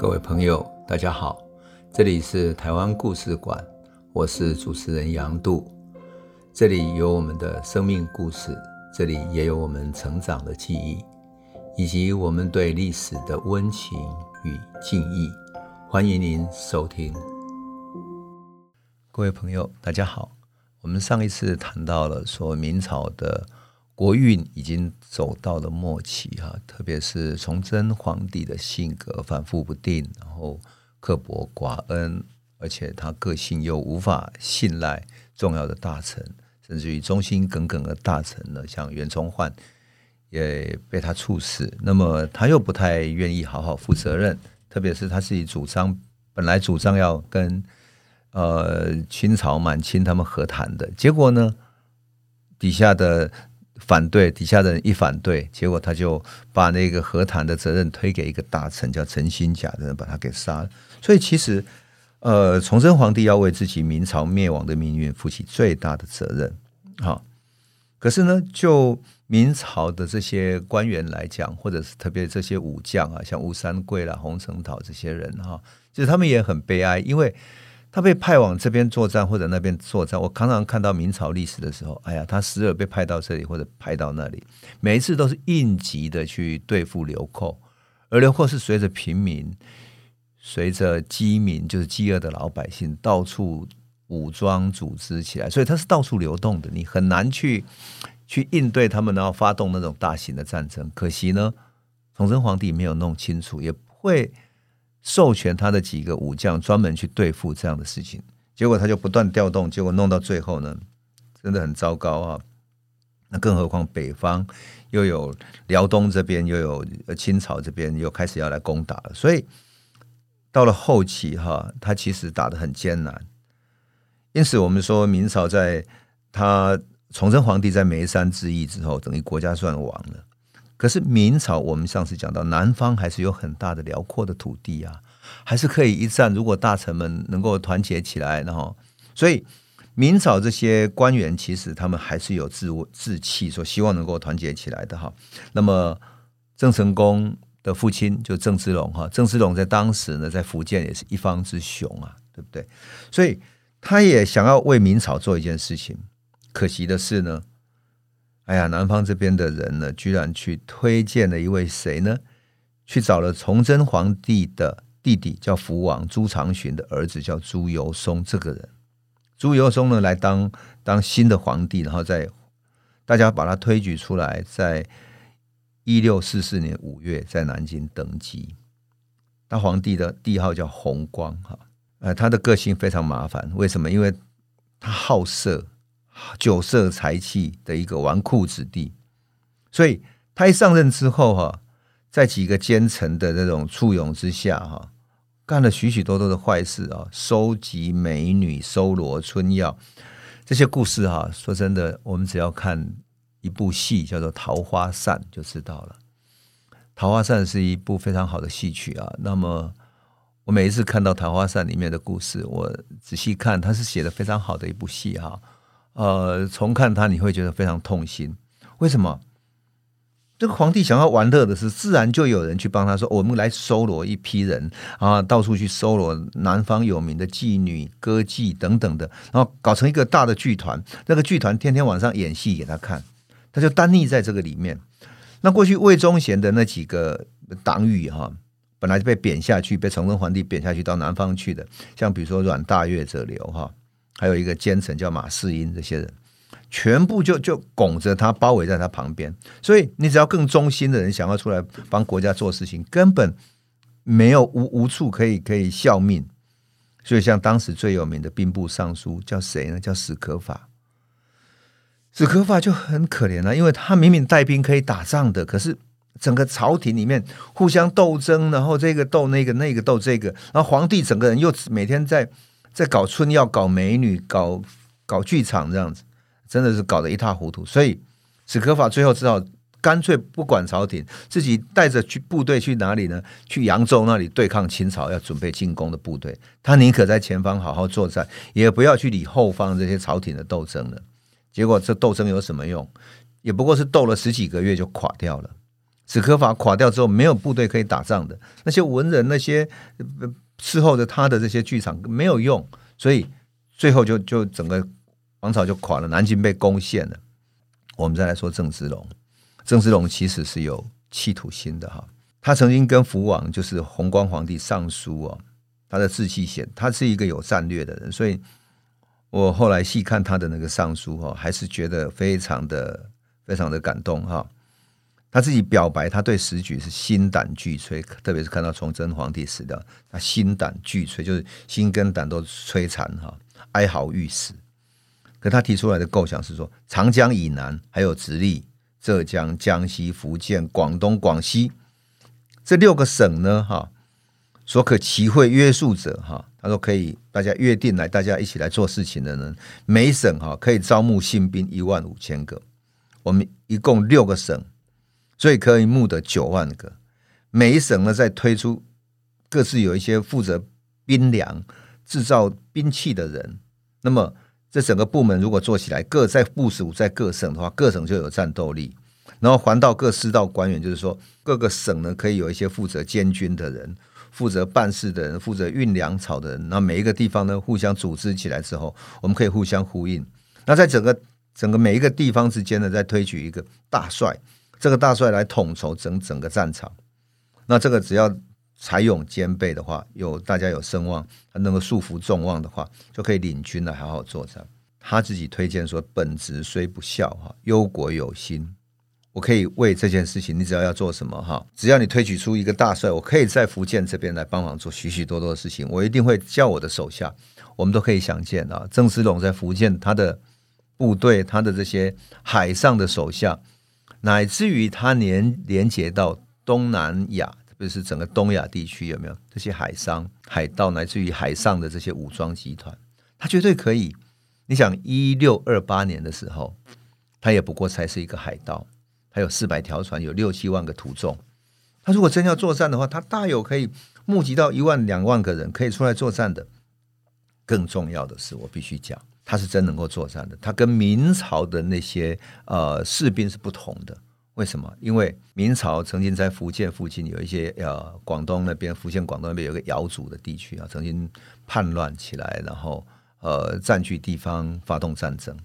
各位朋友，大家好，这里是台湾故事馆，我是主持人杨度，这里有我们的生命故事，这里也有我们成长的记忆，以及我们对历史的温情与敬意。欢迎您收听。各位朋友，大家好，我们上一次谈到了说明朝的。国运已经走到了末期哈，特别是崇祯皇帝的性格反复不定，然后刻薄寡恩，而且他个性又无法信赖重要的大臣，甚至于忠心耿耿的大臣呢，像袁崇焕也被他处死。那么他又不太愿意好好负责任，特别是他自己主张本来主张要跟呃清朝满清他们和谈的，结果呢，底下的。反对底下的人一反对，结果他就把那个和谈的责任推给一个大臣，叫陈新甲的人，把他给杀了。所以其实，呃，崇祯皇帝要为自己明朝灭亡的命运负起最大的责任。好，可是呢，就明朝的这些官员来讲，或者是特别这些武将啊，像吴三桂啦、洪承讨这些人哈，其实他们也很悲哀，因为。他被派往这边作战或者那边作战，我常常看到明朝历史的时候，哎呀，他时而被派到这里或者派到那里，每一次都是应急的去对付流寇，而流寇是随着平民、随着饥民，就是饥饿的老百姓到处武装组织起来，所以他是到处流动的，你很难去去应对他们，然后发动那种大型的战争。可惜呢，崇祯皇帝没有弄清楚，也不会。授权他的几个武将专门去对付这样的事情，结果他就不断调动，结果弄到最后呢，真的很糟糕啊！那更何况北方又有辽东这边又有清朝这边又开始要来攻打了，所以到了后期哈，他其实打得很艰难。因此，我们说明朝在他崇祯皇帝在眉山之役之后，等于国家算亡了。可是明朝，我们上次讲到，南方还是有很大的辽阔的土地啊，还是可以一战。如果大臣们能够团结起来，然后，所以明朝这些官员其实他们还是有志志气，说希望能够团结起来的哈。那么郑成功的父亲就郑芝龙哈，郑芝龙在当时呢，在福建也是一方之雄啊，对不对？所以他也想要为明朝做一件事情，可惜的是呢。哎呀，南方这边的人呢，居然去推荐了一位谁呢？去找了崇祯皇帝的弟弟，叫福王朱常洵的儿子，叫朱由崧。这个人，朱由崧呢，来当当新的皇帝，然后在大家把他推举出来，在一六四四年五月在南京登基。他皇帝的帝号叫弘光，哈，呃，他的个性非常麻烦，为什么？因为他好色。酒色财气的一个纨绔子弟，所以他一上任之后，哈，在几个奸臣的这种簇拥之下，哈，干了许许多多的坏事啊，收集美女，搜罗春药，这些故事哈，说真的，我们只要看一部戏叫做《桃花扇》就知道了。《桃花扇》是一部非常好的戏曲啊。那么我每一次看到《桃花扇》里面的故事，我仔细看，它是写的非常好的一部戏哈。呃，重看他你会觉得非常痛心。为什么？这个皇帝想要玩乐的是，自然就有人去帮他说：“我们来搜罗一批人啊，到处去搜罗南方有名的妓女、歌妓等等的，然后搞成一个大的剧团。那个剧团天天晚上演戏给他看，他就单溺在这个里面。那过去魏忠贤的那几个党羽哈，本来就被贬下去，被崇祯皇帝贬下去到南方去的，像比如说阮大鉞者流哈。还有一个奸臣叫马士英，这些人全部就就拱着他，包围在他旁边。所以你只要更忠心的人想要出来帮国家做事情，根本没有无无处可以可以效命。所以像当时最有名的兵部尚书叫谁呢？叫史可法。史可法就很可怜了，因为他明明带兵可以打仗的，可是整个朝廷里面互相斗争，然后这个斗那个，那个斗这个，然后皇帝整个人又每天在。在搞春药、搞美女、搞搞剧场这样子，真的是搞得一塌糊涂。所以史可法最后只好干脆不管朝廷，自己带着去部队去哪里呢？去扬州那里对抗清朝要准备进攻的部队。他宁可在前方好好作战，也不要去理后方这些朝廷的斗争了。结果这斗争有什么用？也不过是斗了十几个月就垮掉了。史可法垮掉之后，没有部队可以打仗的，那些文人那些伺候着他的这些剧场没有用，所以最后就就整个王朝就垮了，南京被攻陷了。我们再来说郑芝龙，郑芝龙其实是有企图心的哈，他曾经跟福王就是弘光皇帝上书哦，他的志气显，他是一个有战略的人，所以我后来细看他的那个上书哈，还是觉得非常的非常的感动哈。他自己表白，他对时局是心胆俱摧，特别是看到崇祯皇帝死掉，他心胆俱摧，就是心跟胆都摧残哈，哀嚎欲死。可他提出来的构想是说，长江以南还有直隶、浙江、江西、福建、广东、广西这六个省呢，哈，所可齐会约束者，哈，他说可以大家约定来，大家一起来做事情的人，每省哈可以招募新兵一万五千个，我们一共六个省。所以可以募得九万个，每一省呢再推出各自有一些负责兵粮、制造兵器的人。那么这整个部门如果做起来，各在部署在各省的话，各省就有战斗力。然后还到各师道官员，就是说各个省呢可以有一些负责监军的人、负责办事的人、负责运粮草的人。那每一个地方呢互相组织起来之后，我们可以互相呼应。那在整个整个每一个地方之间呢，再推举一个大帅。这个大帅来统筹整整个战场，那这个只要才勇兼备的话，有大家有声望，他能够束缚众望的话，就可以领军来好好作战。他自己推荐说：“本职虽不孝哈，忧国有心，我可以为这件事情，你只要要做什么哈，只要你推举出一个大帅，我可以在福建这边来帮忙做许许多多的事情，我一定会叫我的手下。我们都可以想见啊，郑思龙在福建他的部队，他的这些海上的手下。”乃至于他连连接到东南亚，特别是整个东亚地区，有没有这些海商、海盗，乃至于海上的这些武装集团，他绝对可以。你想，一六二八年的时候，他也不过才是一个海盗，他有四百条船，有六七万个徒众。他如果真要作战的话，他大有可以募集到一万两万个人可以出来作战的。更重要的是，我必须讲。他是真能够作战的，他跟明朝的那些呃士兵是不同的。为什么？因为明朝曾经在福建附近有一些呃广东那边、福建广东那边有个瑶族的地区啊，曾经叛乱起来，然后呃占据地方，发动战争。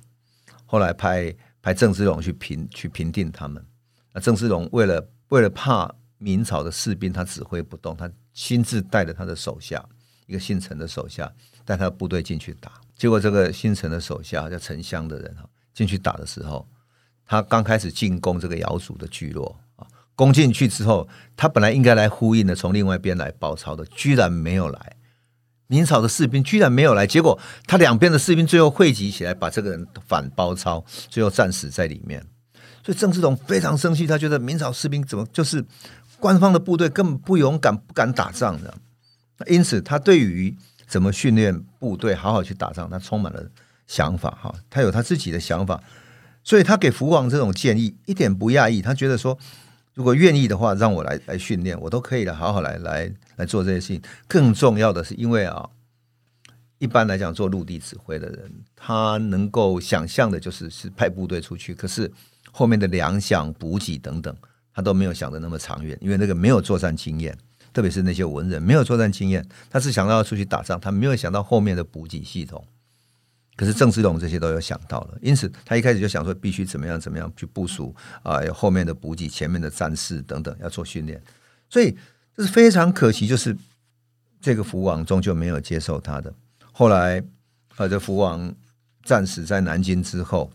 后来派派郑芝龙去平去平定他们。那郑芝龙为了为了怕明朝的士兵他指挥不动，他亲自带着他的手下一个姓陈的手下带他的部队进去打。结果，这个姓陈的手下叫陈襄的人哈，进去打的时候，他刚开始进攻这个瑶族的聚落啊，攻进去之后，他本来应该来呼应的，从另外一边来包抄的，居然没有来。明朝的士兵居然没有来，结果他两边的士兵最后汇集起来，把这个人反包抄，最后战死在里面。所以郑芝龙非常生气，他觉得明朝士兵怎么就是官方的部队根本不勇敢，不敢打仗的。因此，他对于怎么训练部队好好去打仗？他充满了想法哈，他有他自己的想法，所以他给福王这种建议一点不讶异。他觉得说，如果愿意的话，让我来来训练，我都可以的，好好来来来做这些事情。更重要的是，因为啊，一般来讲做陆地指挥的人，他能够想象的就是是派部队出去，可是后面的粮饷补给等等，他都没有想的那么长远，因为那个没有作战经验。特别是那些文人没有作战经验，他是想到要出去打仗，他没有想到后面的补给系统。可是郑芝龙这些都有想到了，因此他一开始就想说必须怎么样怎么样去部署啊，有后面的补给、前面的战士等等要做训练。所以这是非常可惜，就是这个福王终究没有接受他的。后来啊，这福王战死在南京之后，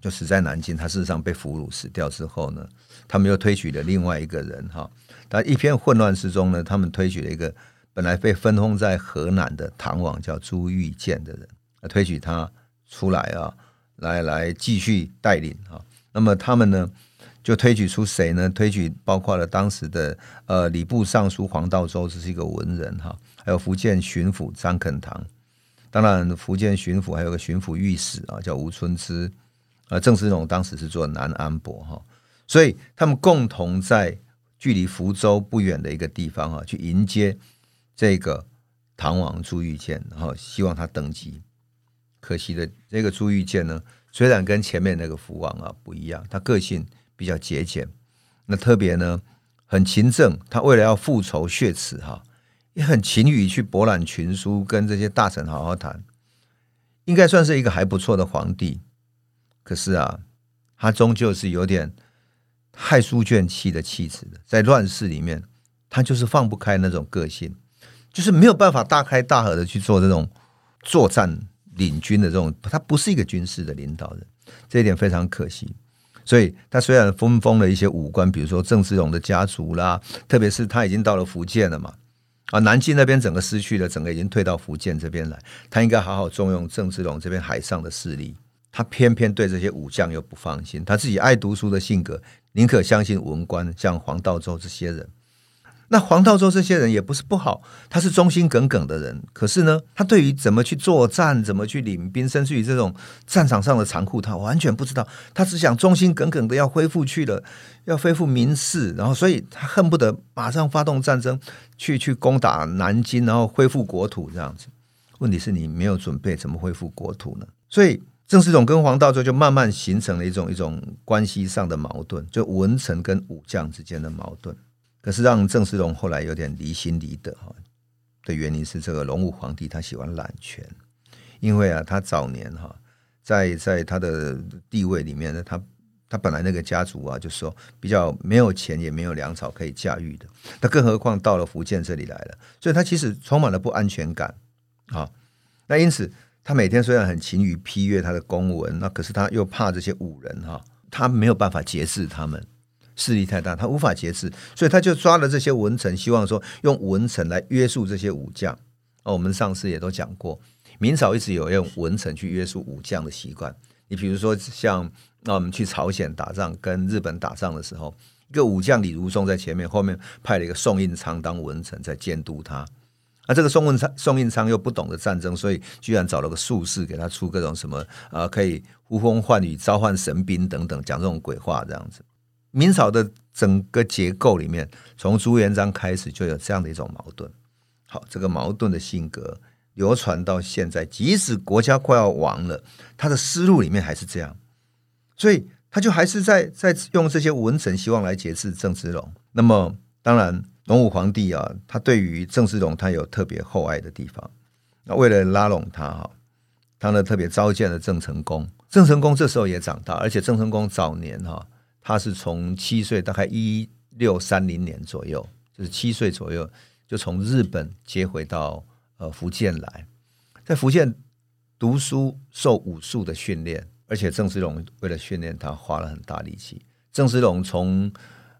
就死在南京。他事实上被俘虏死掉之后呢，他们又推举了另外一个人哈。但一片混乱之中呢，他们推举了一个本来被分封在河南的唐王，叫朱玉建的人，推举他出来啊，来来继续带领啊。那么他们呢，就推举出谁呢？推举包括了当时的呃礼部尚书黄道周，这是一个文人哈，还有福建巡抚张肯堂。当然，福建巡抚还有个巡抚御史啊，叫吴春之。呃，郑芝龙当时是做南安伯哈，所以他们共同在。距离福州不远的一个地方啊，去迎接这个唐王朱玉建，然后希望他登基。可惜的，这个朱玉建呢，虽然跟前面那个福王啊不一样，他个性比较节俭，那特别呢，很勤政，他为了要复仇雪耻哈，也很勤于去博览群书，跟这些大臣好好谈，应该算是一个还不错的皇帝。可是啊，他终究是有点害书卷气的气质的，在乱世里面，他就是放不开那种个性，就是没有办法大开大合的去做这种作战领军的这种，他不是一个军事的领导人，这一点非常可惜。所以他虽然分封了一些武官，比如说郑芝龙的家族啦，特别是他已经到了福建了嘛，啊，南京那边整个失去了，整个已经退到福建这边来，他应该好好重用郑芝龙这边海上的势力。他偏偏对这些武将又不放心，他自己爱读书的性格，宁可相信文官，像黄道周这些人。那黄道周这些人也不是不好，他是忠心耿耿的人。可是呢，他对于怎么去作战、怎么去领兵，甚至于这种战场上的残酷，他完全不知道。他只想忠心耿耿的要恢复去了，要恢复民事，然后所以他恨不得马上发动战争，去去攻打南京，然后恢复国土这样子。问题是你没有准备，怎么恢复国土呢？所以。郑世龙跟黄道周就慢慢形成了一种一种关系上的矛盾，就文臣跟武将之间的矛盾。可是让郑世龙后来有点离心离德哈的原因是，这个隆武皇帝他喜欢揽权，因为啊，他早年哈在在他的地位里面呢，他他本来那个家族啊，就说比较没有钱也没有粮草可以驾驭的，他更何况到了福建这里来了，所以他其实充满了不安全感啊。那因此。他每天虽然很勤于批阅他的公文，那可是他又怕这些武人哈，他没有办法节制他们，势力太大，他无法节制，所以他就抓了这些文臣，希望说用文臣来约束这些武将。哦，我们上次也都讲过，明朝一直有用文臣去约束武将的习惯。你比如说像那我们去朝鲜打仗，跟日本打仗的时候，一个武将李如松在前面，后面派了一个宋应昌当文臣在监督他。啊，这个宋文昌、宋应昌又不懂得战争，所以居然找了个术士给他出各种什么啊，可以呼风唤雨、召唤神兵等等，讲这种鬼话这样子。明朝的整个结构里面，从朱元璋开始就有这样的一种矛盾。好，这个矛盾的性格流传到现在，即使国家快要亡了，他的思路里面还是这样，所以他就还是在在用这些文臣希望来节制郑芝龙。那么当然。隆武皇帝啊，他对于郑芝龙他有特别厚爱的地方。那为了拉拢他哈，他呢特别召见了郑成功。郑成功这时候也长大，而且郑成功早年哈，他是从七岁，大概一六三零年左右，就是七岁左右就从日本接回到呃福建来，在福建读书受武术的训练，而且郑芝龙为了训练他花了很大力气。郑芝龙从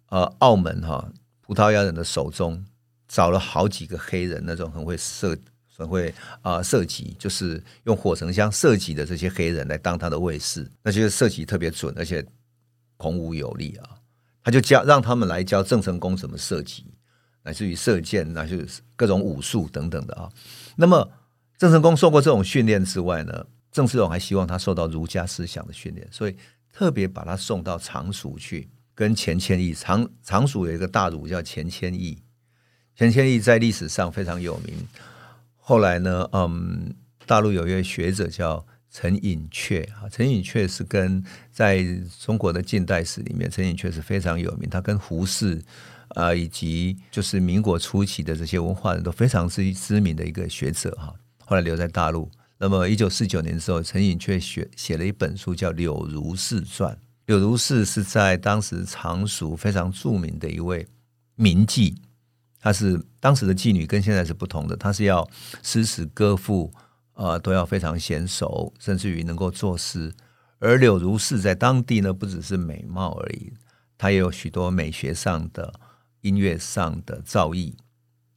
呃澳门哈。葡萄牙人的手中找了好几个黑人，那种很会射、很会啊、射击，就是用火绳枪射击的这些黑人来当他的卫士，那就是射击特别准，而且孔武有力啊。他就教让他们来教郑成功怎么射击，乃至于射箭，那就各种武术等等的啊。那么郑成功受过这种训练之外呢，郑世龙还希望他受到儒家思想的训练，所以特别把他送到常熟去。跟钱谦益，常常熟有一个大儒叫钱谦益，钱谦益在历史上非常有名。后来呢，嗯，大陆有一位学者叫陈寅恪啊，陈寅恪是跟在中国的近代史里面，陈寅恪是非常有名。他跟胡适啊，以及就是民国初期的这些文化人都非常之知名的一个学者哈。后来留在大陆。那么一九四九年之后，陈寅恪写写了一本书叫《柳如是传》。柳如是是在当时常熟非常著名的一位名妓，她是当时的妓女，跟现在是不同的。她是要诗词歌赋、呃，都要非常娴熟，甚至于能够作诗。而柳如是在当地呢，不只是美貌而已，她也有许多美学上的、音乐上的造诣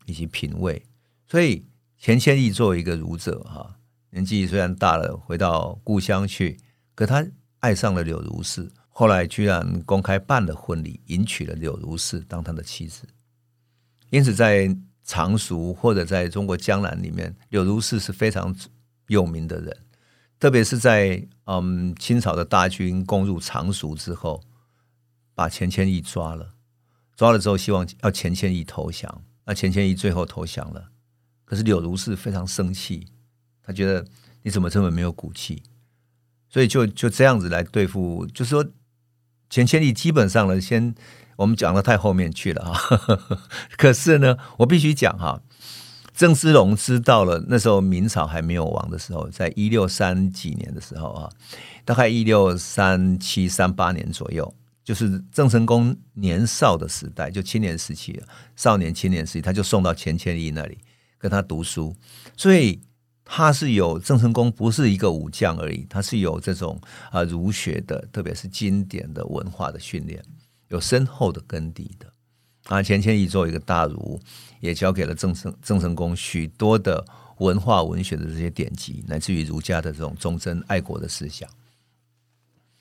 以及品味。所以钱谦益作为一个儒者哈，年纪虽然大了，回到故乡去，可他。爱上了柳如是，后来居然公开办了婚礼，迎娶了柳如是当他的妻子。因此，在常熟或者在中国江南里面，柳如是是非常有名的人。特别是在嗯清朝的大军攻入常熟之后，把钱谦益抓了，抓了之后希望要钱谦益投降，那钱谦益最后投降了。可是柳如是非常生气，他觉得你怎么这么没有骨气？所以就就这样子来对付，就是说，钱谦益基本上呢，先我们讲的太后面去了啊。可是呢，我必须讲哈，郑芝龙知道了那时候明朝还没有亡的时候，在一六三几年的时候啊，大概一六三七三八年左右，就是郑成功年少的时代，就青年时期，少年青年时期，他就送到钱谦益那里跟他读书，所以。他是有郑成功不是一个武将而已，他是有这种啊儒学的，特别是经典的文化的训练，有深厚的根底的。啊，钱谦益作为一个大儒，也教给了郑成郑成功许多的文化文学的这些典籍，乃至于儒家的这种忠贞爱国的思想。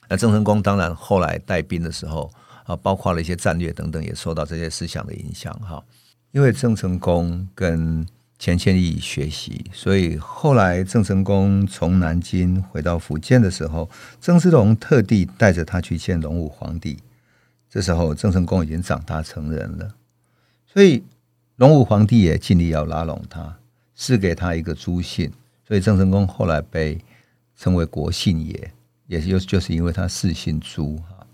那郑成功当然后来带兵的时候啊，包括了一些战略等等，也受到这些思想的影响哈。因为郑成功跟钱谦益学习，所以后来郑成功从南京回到福建的时候，郑芝龙特地带着他去见隆武皇帝。这时候郑成功已经长大成人了，所以隆武皇帝也尽力要拉拢他，赐给他一个朱姓。所以郑成功后来被称为国姓爷，也就就是因为他世姓朱哈。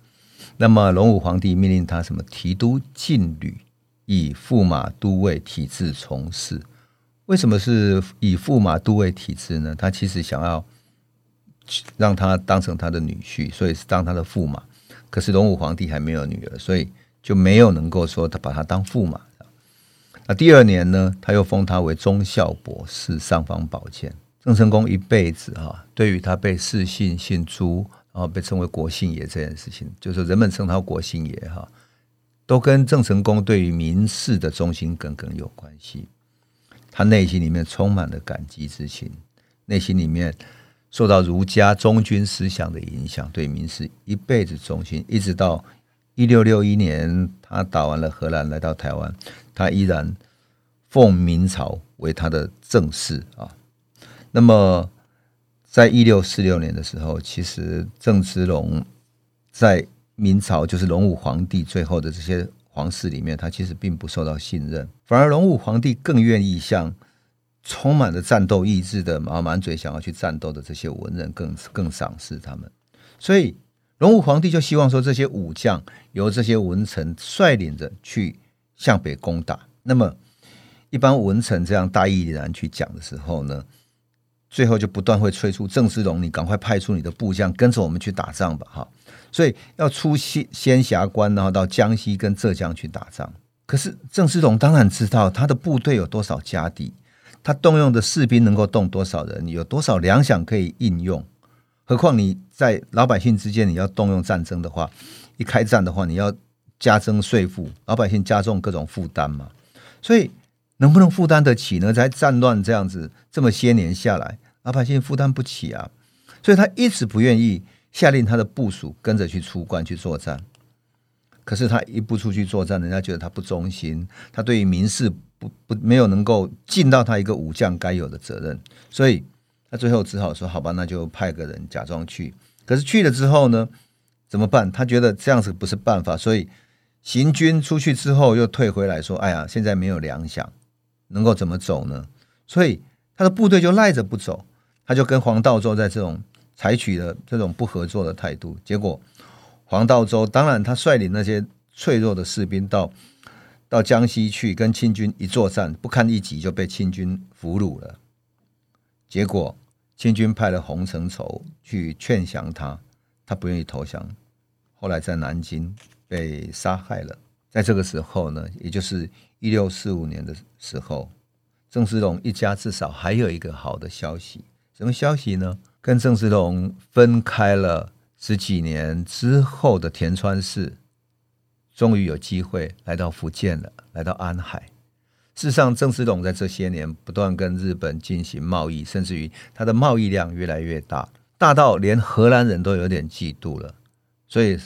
那么隆武皇帝命令他什么提督禁旅，以驸马都尉体制从事。为什么是以驸马都尉体制呢？他其实想要让他当成他的女婿，所以是当他的驸马。可是隆武皇帝还没有女儿，所以就没有能够说他把他当驸马。那第二年呢，他又封他为忠孝博士、尚方宝剑。郑成功一辈子哈，对于他被世姓姓朱，然后被称为国姓爷这件事情，就是人们称他国姓爷哈，都跟郑成功对于民事的忠心耿耿有关系。他内心里面充满了感激之情，内心里面受到儒家忠君思想的影响，对名士一辈子忠心，一直到一六六一年他打完了荷兰来到台湾，他依然奉明朝为他的正室啊。那么，在一六四六年的时候，其实郑芝龙在明朝就是隆武皇帝最后的这些。皇室里面，他其实并不受到信任，反而隆武皇帝更愿意向充满了战斗意志的、满满嘴想要去战斗的这些文人更更赏识他们。所以，隆武皇帝就希望说，这些武将由这些文臣率领着去向北攻打。那么，一般文臣这样大义凛然去讲的时候呢，最后就不断会催促郑芝龙，你赶快派出你的部将跟着我们去打仗吧，哈。所以要出仙仙峡关，然后到江西跟浙江去打仗。可是郑芝龙当然知道他的部队有多少家底，他动用的士兵能够动多少人，有多少粮饷可以应用。何况你在老百姓之间，你要动用战争的话，一开战的话，你要加征税赋，老百姓加重各种负担嘛。所以能不能负担得起呢？在战乱这样子这么些年下来，老百姓负担不起啊。所以他一直不愿意。下令他的部署跟着去出关去作战，可是他一不出去作战，人家觉得他不忠心，他对于民事不不没有能够尽到他一个武将该有的责任，所以他最后只好说：“好吧，那就派个人假装去。”可是去了之后呢，怎么办？他觉得这样子不是办法，所以行军出去之后又退回来说：“哎呀，现在没有粮饷，能够怎么走呢？”所以他的部队就赖着不走，他就跟黄道周在这种。采取了这种不合作的态度，结果黄道周当然他率领那些脆弱的士兵到到江西去跟清军一作战，不堪一击就被清军俘虏了。结果清军派了洪承畴去劝降他，他不愿意投降，后来在南京被杀害了。在这个时候呢，也就是一六四五年的时候，郑芝龙一家至少还有一个好的消息，什么消息呢？跟郑芝龙分开了十几年之后的田川氏，终于有机会来到福建了，来到安海。事实上，郑芝龙在这些年不断跟日本进行贸易，甚至于他的贸易量越来越大，大到连荷兰人都有点嫉妒了。所以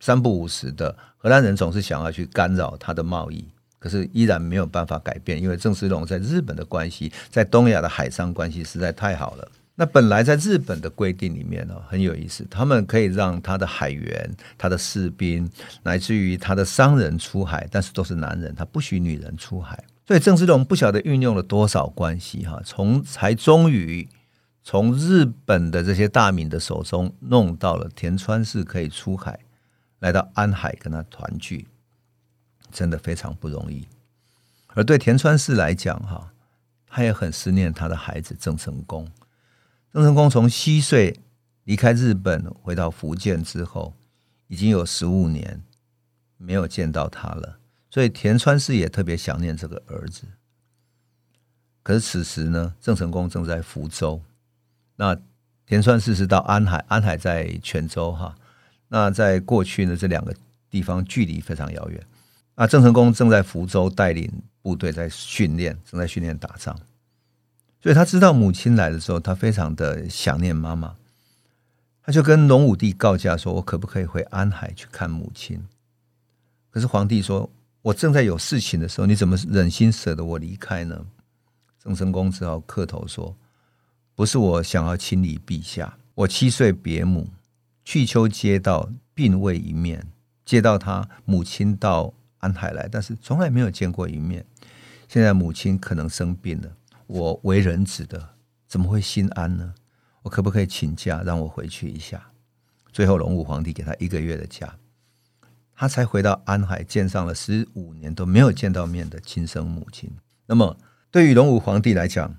三不五时的，荷兰人总是想要去干扰他的贸易，可是依然没有办法改变，因为郑芝龙在日本的关系，在东亚的海上关系实在太好了。那本来在日本的规定里面呢，很有意思，他们可以让他的海员、他的士兵，乃至于他的商人出海，但是都是男人，他不许女人出海。所以郑芝龙不晓得运用了多少关系哈，从才终于从日本的这些大名的手中弄到了田川氏可以出海，来到安海跟他团聚，真的非常不容易。而对田川氏来讲，哈，他也很思念他的孩子郑成功。郑成功从西岁离开日本回到福建之后，已经有十五年没有见到他了，所以田川氏也特别想念这个儿子。可是此时呢，郑成功正在福州，那田川氏是到安海，安海在泉州哈。那在过去呢，这两个地方距离非常遥远。啊郑成功正在福州带领部队在训练，正在训练打仗，所以他知道母亲来的时候，他非常的想念妈妈。他就跟隆武帝告假说：“我可不可以回安海去看母亲？”可是皇帝说：“我正在有事情的时候，你怎么忍心舍得我离开呢？”郑成功只好磕头说：“不是我想要亲离陛下，我七岁别母。”去秋接到并未一面，接到他母亲到安海来，但是从来没有见过一面。现在母亲可能生病了，我为人子的怎么会心安呢？我可不可以请假让我回去一下？最后，隆武皇帝给他一个月的假，他才回到安海，见上了十五年都没有见到面的亲生母亲。那么，对于隆武皇帝来讲，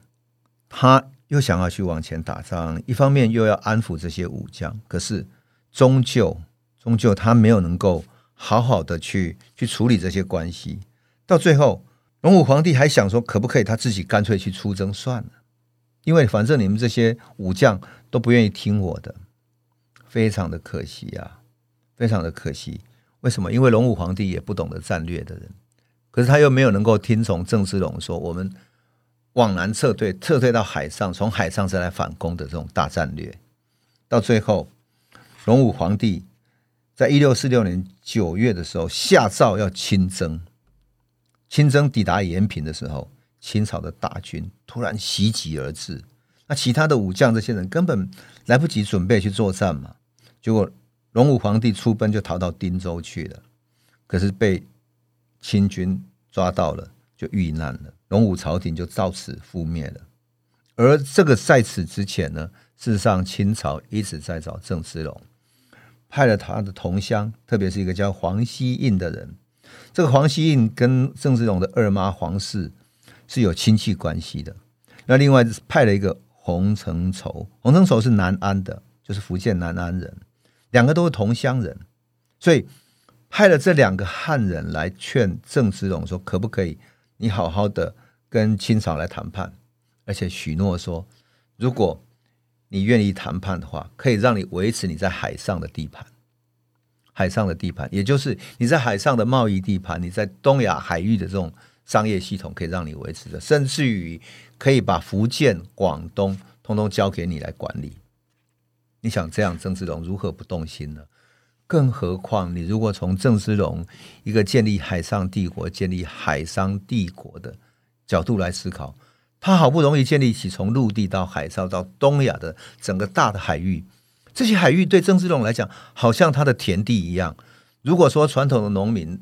他又想要去往前打仗，一方面又要安抚这些武将，可是。终究，终究，他没有能够好好的去去处理这些关系。到最后，隆武皇帝还想说，可不可以他自己干脆去出征算了？因为反正你们这些武将都不愿意听我的，非常的可惜啊，非常的可惜。为什么？因为隆武皇帝也不懂得战略的人，可是他又没有能够听从郑芝龙说，我们往南撤退，撤退到海上，从海上再来反攻的这种大战略。到最后。隆武皇帝在一六四六年九月的时候下诏要亲征，亲征抵达延平的时候，清朝的大军突然袭击而至，那其他的武将这些人根本来不及准备去作战嘛，结果隆武皇帝出奔就逃到汀州去了，可是被清军抓到了，就遇难了，隆武朝廷就照此覆灭了。而这个在此之前呢，事实上清朝一直在找郑芝龙。派了他的同乡，特别是一个叫黄希应的人。这个黄希应跟郑芝龙的二妈黄氏是有亲戚关系的。那另外派了一个洪承畴，洪承畴是南安的，就是福建南安人，两个都是同乡人，所以派了这两个汉人来劝郑芝龙说：“可不可以你好好的跟清朝来谈判，而且许诺说，如果……”你愿意谈判的话，可以让你维持你在海上的地盘，海上的地盘，也就是你在海上的贸易地盘，你在东亚海域的这种商业系统，可以让你维持的，甚至于可以把福建、广东通通交给你来管理。你想这样，郑芝龙如何不动心呢？更何况，你如果从郑芝龙一个建立海上帝国、建立海商帝国的角度来思考。他好不容易建立起从陆地到海上到东亚的整个大的海域，这些海域对郑芝龙来讲，好像他的田地一样。如果说传统的农民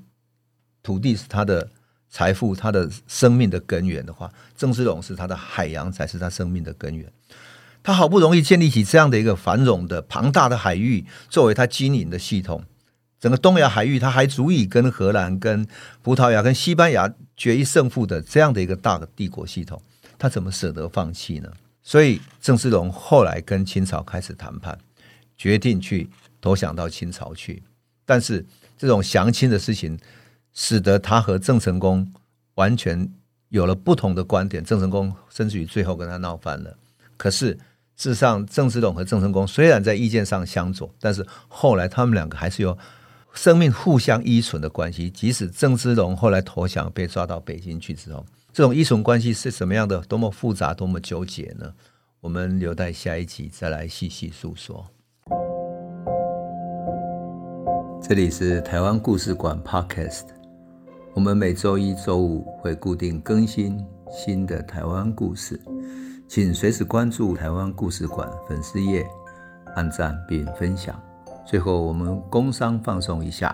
土地是他的财富、他的生命的根源的话，郑芝龙是他的海洋，才是他生命的根源。他好不容易建立起这样的一个繁荣的庞大的海域，作为他经营的系统，整个东亚海域，他还足以跟荷兰、跟葡萄牙、跟西班牙决一胜负的这样的一个大的帝国系统。他怎么舍得放弃呢？所以郑芝龙后来跟清朝开始谈判，决定去投降到清朝去。但是这种降清的事情，使得他和郑成功完全有了不同的观点。郑成功甚至于最后跟他闹翻了。可是事实上，郑芝龙和郑成功虽然在意见上相左，但是后来他们两个还是有生命互相依存的关系。即使郑芝龙后来投降，被抓到北京去之后。这种依存关系是什么样的？多么复杂，多么纠结呢？我们留待下一集再来细细诉说。这里是台湾故事馆 Podcast，我们每周一、周五会固定更新新的台湾故事，请随时关注台湾故事馆粉丝页，按赞并分享。最后，我们工商放送一下。